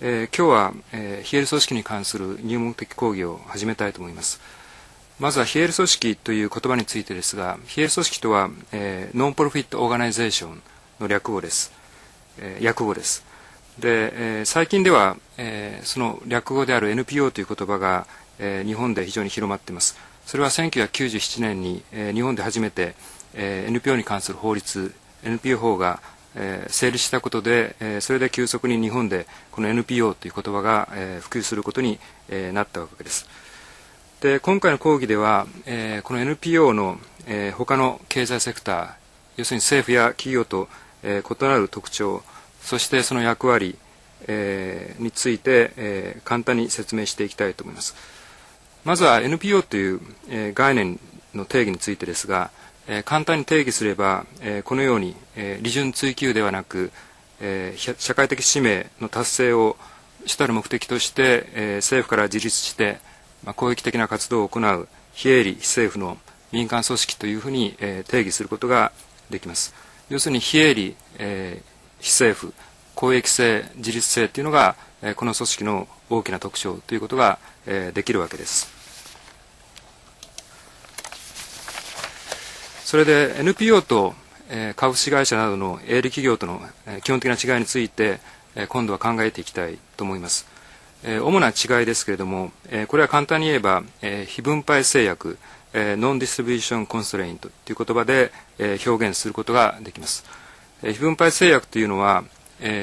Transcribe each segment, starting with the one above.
今日は、えー、非営利組織に関する入門的講義を始めたいと思います。まずは非営利組織という言葉についてですが、非営利組織とは、えー、 non-profit organization の略語です。えー、訳語です。で、えー、最近では、えー、その略語である NPO という言葉が、えー、日本で非常に広まっています。それは1997年に、えー、日本で初めて、えー、NPO に関する法律 NPO 法がえー、成立したことで、えー、それで急速に日本でこの NPO という言葉が、えー、普及することに、えー、なったわけです。で今回の講義では、えー、この NPO の、えー、他の経済セクター要するに政府や企業と、えー、異なる特徴そしてその役割、えー、について、えー、簡単に説明していきたいと思います。まずは NPO という、えー、概念の定義についてですが、えー、簡単に定義すれば、えー、このように、えー、利潤追求ではなく、えー、社会的使命の達成を主たる目的として、えー、政府から自立して、まあ、攻撃的な活動を行う非営利非政府の民間組織というふうに、えー、定義することができます。要するに非営利、えー、非政府公益性自立性というのが、えー、この組織の大きな特徴ということが、えー、できるわけです。それで NPO と、株式会社などの営利企業との、基本的な違いについて、今度は考えていきたいと思います。主な違いですけれども、これは簡単に言えば、非分配制約、 non-distribution constraint という言葉で、表現することができます。非分配制約というのは、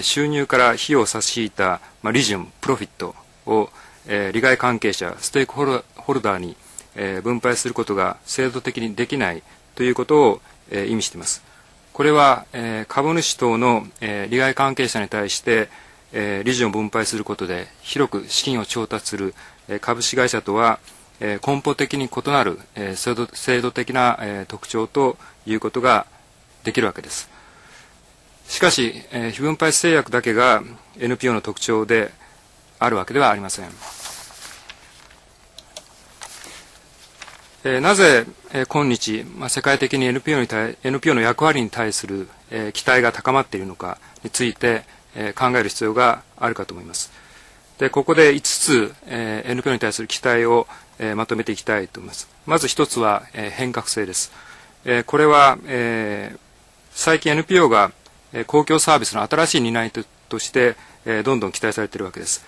収入から費用を差し引いた、まあ、リジュン、プロフィットを、利害関係者、ステークホルダーに、分配することが制度的にできないということを、えー、意味しています。これは、えー、株主等の、えー、利害関係者に対して、えー、利潤を分配することで広く資金を調達する、えー、株式会社とは、えー、根本的に異なる、えー、制度制度的な、えー、特徴ということができるわけです。しかし、えー、非分配制約だけが NPO の特徴であるわけではありません。えー、なぜ、えー、今日、まあ、世界的に NPO, に対 NPO の役割に対する、えー、期待が高まっているのかについて、えー、考える必要があるかと思います。でここで5つ、えー、NPO に対する期待を、えー、まとめていきたいと思います。まず1つは、えー、変革性です。えー、これは、えー、最近 NPO が、えー、公共サービスの新しい担い手として、えー、どんどん期待されているわけです。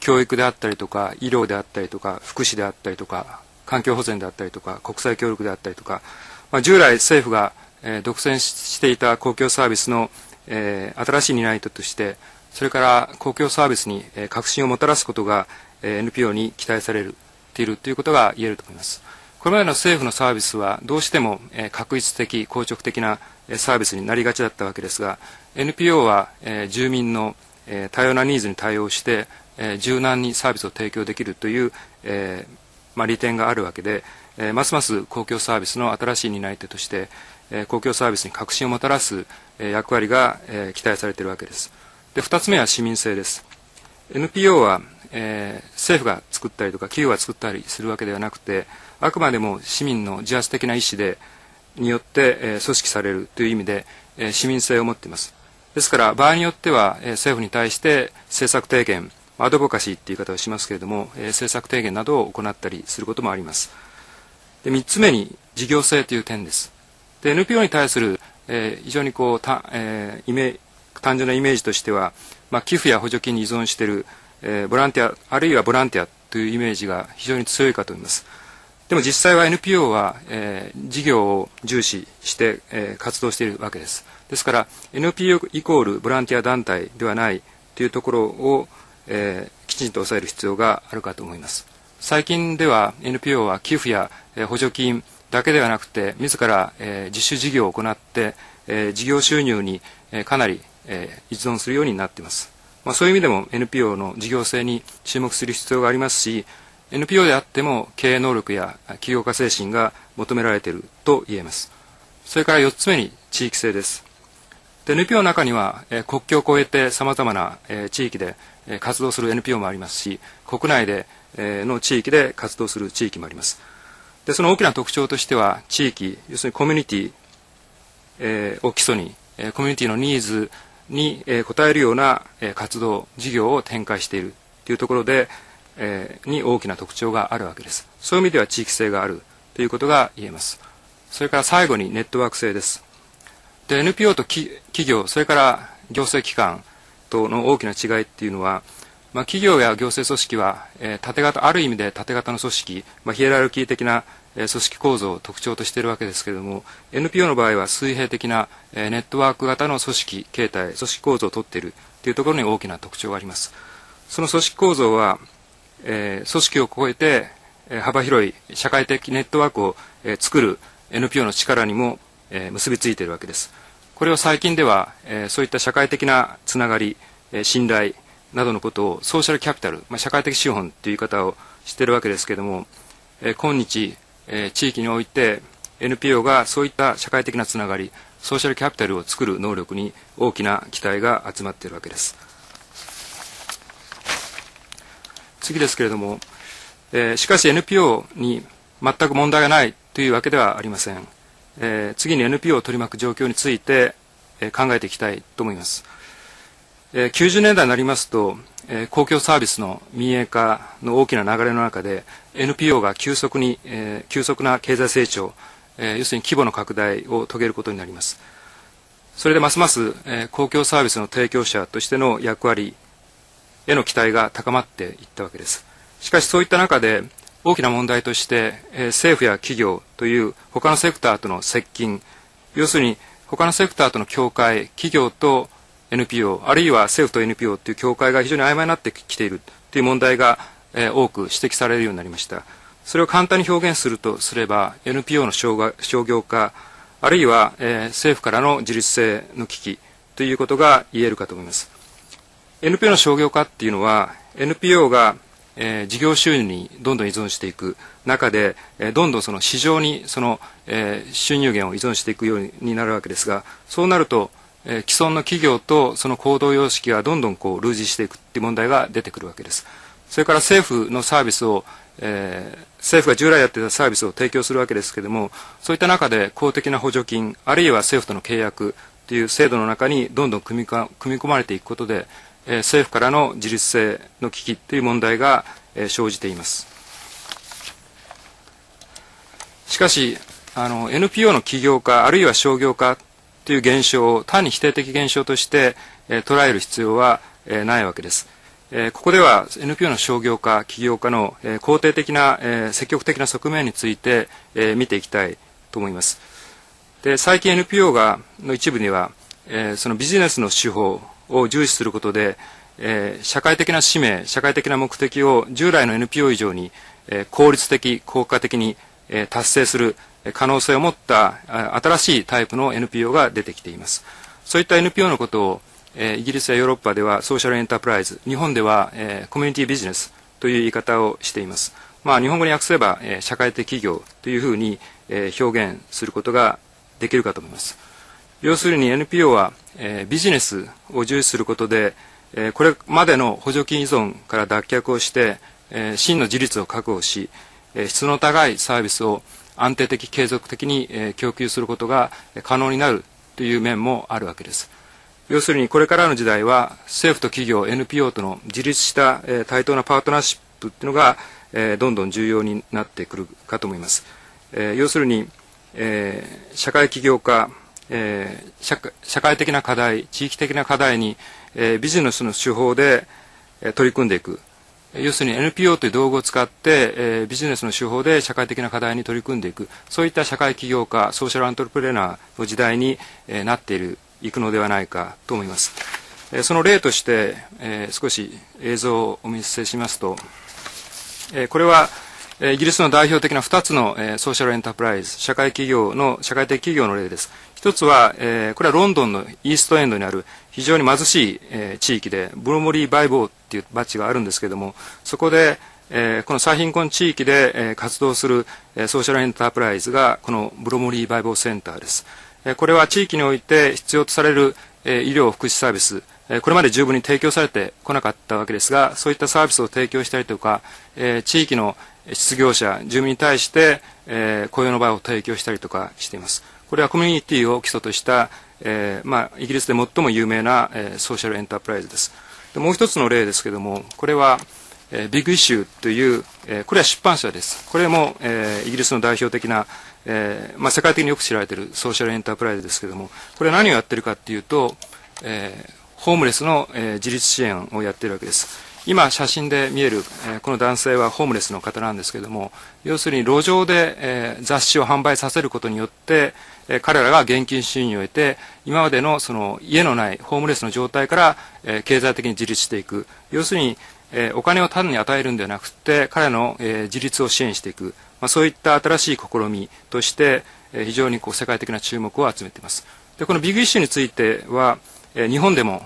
教育であったりとか医療であったりとか福祉であったりとか環境保全であったりとか国際協力であったりとか、まあ、従来政府が、えー、独占していた公共サービスの、えー、新しい担い手としてそれから公共サービスに、えー、革新をもたらすことが、えー、NPO に期待されるているということが言えると思います。これまでの政府のサービスはどうしても、えー、確一的、硬直的な、えー、サービスになりがちだったわけですが NPO は、えー、住民の、えー、多様なニーズに対応して、えー、柔軟にサービスを提供できるという、えー、まあ、利点があるわけで、えー、ますます公共サービスの新しい担い手として、えー、公共サービスに革新をもたらす、えー、役割が、えー、期待されているわけです。で2つ目は市民性です。NPO は、えー、政府が作ったりとか企業が作ったりするわけではなくてあくまでも市民の自発的な意思でによって、えー、組織されるという意味で、えー、市民性を持っています。ですから場合によっては、えー、政府に対して政策提言アドボカシーっていう言い方をしますけれども、えー、政策提言などを行ったりすることもあります。で3つ目に事業性という点です。で NPO に対する、えー、非常にこうた、えー、イメ単純なイメージとしては、まあ、寄付や補助金に依存している、えー、ボランティアあるいはボランティアというイメージが非常に強いかと思います。でも実際は NPO は、えー、事業を重視して、えー、活動しているわけです。ですから NPO イコールボランティア団体ではないというところを、えー、きちんと抑える必要があるかと思います。最近では NPO は寄付や、えー、補助金だけではなくて自ら、えー、自主事業を行って、えー、事業収入に、えー、かなり、えー、依存するようになっています、まあ、そういう意味でも NPO の事業性に注目する必要がありますし NPO であっても経営能力や起業家精神が求められていると言えます。それから4つ目に地域性です。で NPO の中には、えー、国境を越えてさまざまな、えー、地域で活動する NPO もありますし国内での地域で活動する地域もあります。でその大きな特徴としては地域要するにコミュニティ、えー、を基礎にコミュニティのニーズに応えるような活動事業を展開しているというところで、え、に大きな特徴があるわけです。そういう意味では地域性があるということが言えます。それから最後にネットワーク性です。で NPO と企業それから行政機関との大きな違いっていうのは、まあ、企業や行政組織は、えー、縦型ある意味で縦型の組織、まあ、ヒエラルキー的な、えー、組織構造を特徴としているわけですけれども NPO の場合は水平的な、えー、ネットワーク型の組織形態組織構造をとっているというところに大きな特徴があります。その組織構造は、えー、組織を超えて、えー、幅広い社会的ネットワークを、えー、作る NPO の力にも、えー、結びついているわけです。これを最近では、えー、そういった社会的なつながり、えー、信頼などのことをソーシャルキャピタル、まあ、社会的資本という言い方をしているわけですけれども、えー、今日、えー、地域において NPO がそういった社会的なつながりソーシャルキャピタルを作る能力に大きな期待が集まっているわけです。次ですけれども、えー、しかし NPO に全く問題がないというわけではありません、えー、次に NPO を取り巻く状況について、えー、考えていきたいと思います。えー、90年代になりますと、えー、公共サービスの民営化の大きな流れの中で NPO が急速に、えー、急速な経済成長、えー、要するに規模の拡大を遂げることになります。それでますます、えー、公共サービスの提供者としての役割への期待が高まっていったわけです。しかしそういった中で大きな問題として、え、政府や企業という他のセクターとの接近要するに他のセクターとの境界企業と NPO あるいは政府と NPO という境界が非常に曖昧になってきているという問題が、え、多く指摘されるようになりました。それを簡単に表現するとすれば NPO の商業化あるいは、え、政府からの自立性の危機ということが言えるかと思います。NPO の商業化っていうのは NPO が、えー、事業収入にどんどん依存していく中で、えー、どんどんその市場にその、えー、収入源を依存していくようになるわけですがそうなるとえ既存の企業とその行動様式がどんどんこう類似していくっていう問題が出てくるわけです。それから政府のサービスを、えー、政府が従来やっていたサービスを提供するわけですけれどもそういった中で公的な補助金あるいは政府との契約という制度の中にどんどん組み組み込まれていくことで、え、政府からの自立性の危機という問題が、え、生じていますしかしあの NPO の起業家あるいは商業化という現象を単に否定的現象として、え、捉える必要は、え、ないわけです。え、ここでは NPO の商業化、起業家の、え、肯定的な、え、積極的な側面について、え、見ていきたいと思います。で最近 NPO がの一部には、え、そのビジネスの手法を重視することで、えー、社会的な使命、社会的な目的を従来の NPO 以上に、えー、効率的、効果的に、えー、達成する、可能性を持った新しいタイプの NPO が出てきています。そういった NPO のことを、えイギリスやヨーロッパではソーシャルエンタープライズ日本では、えコミュニティビジネスという言い方をしています。まあ日本語に訳せば、え社会的企業というふうに、え表現することができるかと思います。要するに NPO は、えビジネスを重視することで、えこれまでの補助金依存から脱却をして、え真の自立を確保し、え質の高いサービスを安定的継続的に、え供給することが可能になるという面もあるわけです。要するにこれからの時代は政府と企業 NPO との自立した、え対等なパートナーシップっていうのが、えどんどん重要になってくるかと思います、え要するに、え社会起業家、え社社会的な課題地域的な課題に、えビジネスの手法で、え取り組んでいく。要するに NPO という道具を使って、えー、ビジネスの手法で社会的な課題に取り組んでいく。そういった社会起業家ソーシャルアントレプレナーの時代に、えー、なっているいくのではないかと思います、えー、その例として、えー、少し映像をお見せしますと、えー、これはイギリスの代表的な2つの、ソーシャルエンタープライズ社会企業の社会的企業の例です。一つは、これはロンドンのイーストエンドにある非常に貧しい、地域でブロモリー・バイボーっていうバッジがあるんですけれどもそこで、この最貧困地域で、活動する、ソーシャルエンタープライズがこのブロモリー・バイボーセンターです、これは地域において必要とされる、医療福祉サービスこれまで十分に提供されてこなかったわけですがそういったサービスを提供したりとか、地域の失業者住民に対して、えー、雇用の場を提供したりとかしていますこれはコミュニティを基礎とした、えーまあ、イギリスで最も有名な、えー、ソーシャルエンタープライズですでもう一つの例ですけどもこれは、えー、ビッグイシューという、えー、これは出版社です。これも、えー、イギリスの代表的な、えーまあ、世界的によく知られているソーシャルエンタープライズですけども、これは何をやっているかっていうと、えー、ホームレスの、えー、自立支援をやっているわけです。今写真で見える、えー、この男性はホームレスの方なんですけれども要するに路上で、えー、雑誌を販売させることによって、えー、彼らが現金収入を得て今までのその家のないホームレスの状態から、えー、経済的に自立していく。要するに、えー、お金を単に与えるんではなくて彼の、えー、自立を支援していく、まあ、そういった新しい試みとして、えー、非常にこう世界的な注目を集めています。でこのビッグイシューについてはえ日本でも、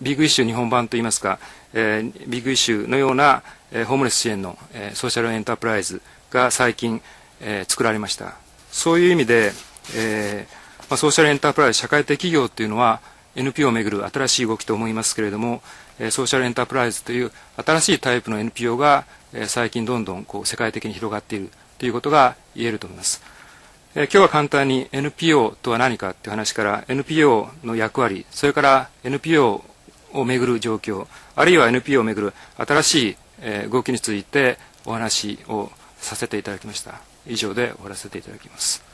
ビッグイシュー日本版といいますか、えビッグイシューのような、えホームレス支援の、え social enterprise が最近、え作られましたそういう意味で、えま social enterprise 社会的企業というのは NPO をめぐる新しい動きと思いますけれども、え social enterprise という新しいタイプの NPO が、え最近どんどんこう世界的に広がっているということが言えると思います。え今日は簡単に NPO とは何かという話から NPO の役割それから NPO をめぐる状況あるいは NPO をめぐる新しい、え動きについてお話をさせていただきました。以上で終わらせていただきます。